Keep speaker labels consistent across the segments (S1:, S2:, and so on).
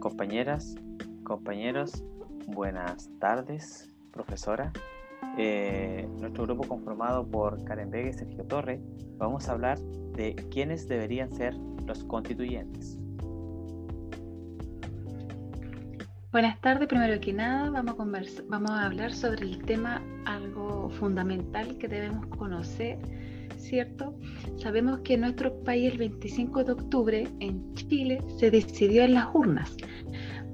S1: compañeras, compañeros, buenas tardes, profesora. Eh, nuestro grupo conformado por Karen Vega y Sergio Torre, vamos a hablar de quiénes deberían ser los constituyentes.
S2: Buenas tardes, primero que nada vamos a, vamos a hablar sobre el tema algo fundamental que debemos conocer, ¿cierto? Sabemos que en nuestro país el 25 de octubre en Chile se decidió en las urnas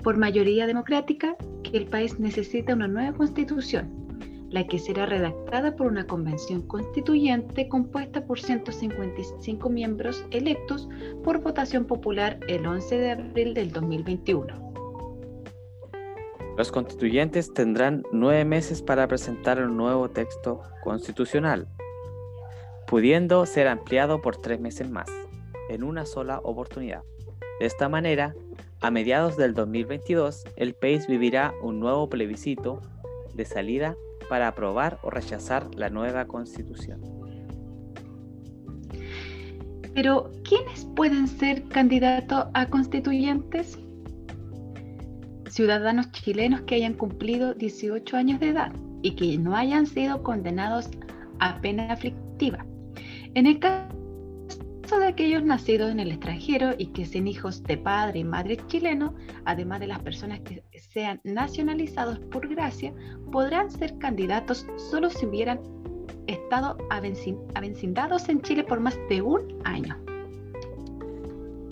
S2: por mayoría democrática que el país necesita una nueva constitución, la que será redactada por una convención constituyente compuesta por 155 miembros electos por votación popular el 11 de abril del 2021.
S1: Los constituyentes tendrán nueve meses para presentar un nuevo texto constitucional, pudiendo ser ampliado por tres meses más, en una sola oportunidad. De esta manera, a mediados del 2022, el país vivirá un nuevo plebiscito de salida para aprobar o rechazar la nueva constitución.
S2: Pero, ¿quiénes pueden ser candidatos a constituyentes? ciudadanos chilenos que hayan cumplido 18 años de edad y que no hayan sido condenados a pena aflictiva. En el caso de aquellos nacidos en el extranjero y que sean hijos de padre y madre chileno, además de las personas que sean nacionalizados por gracia, podrán ser candidatos solo si hubieran estado avecindados en Chile por más de un año.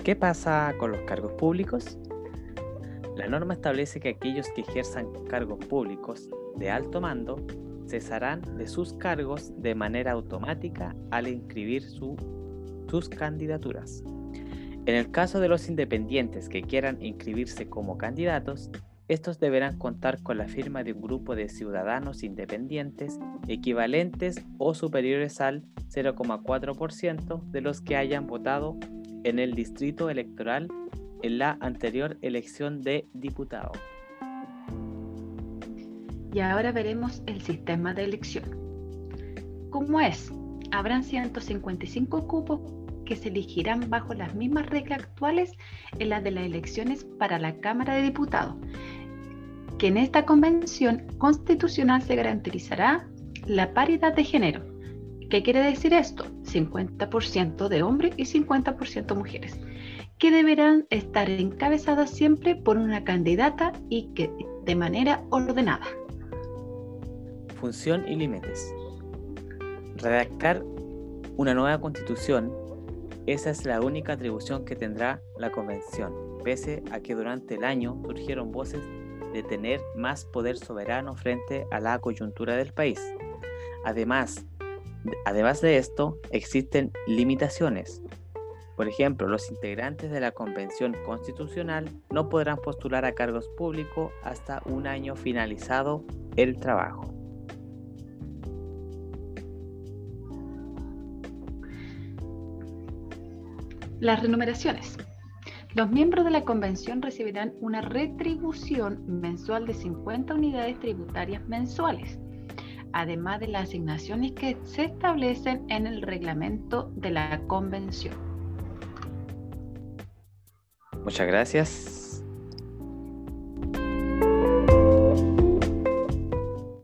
S1: ¿Qué pasa con los cargos públicos? La norma establece que aquellos que ejerzan cargos públicos de alto mando cesarán de sus cargos de manera automática al inscribir sus candidaturas. En el caso de los independientes que quieran inscribirse como candidatos, estos deberán contar con la firma de un grupo de ciudadanos independientes equivalentes o superiores al 0,4% de los que hayan votado en el distrito electoral en la anterior elección de diputado.
S2: Y ahora veremos el sistema de elección. ¿Cómo es? Habrán 155 cupos que se elegirán bajo las mismas reglas actuales en las de las elecciones para la Cámara de Diputados, que en esta convención constitucional se garantizará la paridad de género. ¿Qué quiere decir esto? 50% de hombres y 50% mujeres que deberán estar encabezadas siempre por una candidata y que de manera ordenada.
S1: Función y límites. Redactar una nueva constitución, esa es la única atribución que tendrá la convención, pese a que durante el año surgieron voces de tener más poder soberano frente a la coyuntura del país. Además, además de esto, existen limitaciones, por ejemplo, los integrantes de la Convención Constitucional no podrán postular a cargos públicos hasta un año finalizado el trabajo.
S2: Las renumeraciones. Los miembros de la convención recibirán una retribución mensual de 50 unidades tributarias mensuales, además de las asignaciones que se establecen en el reglamento de la convención.
S1: Muchas gracias.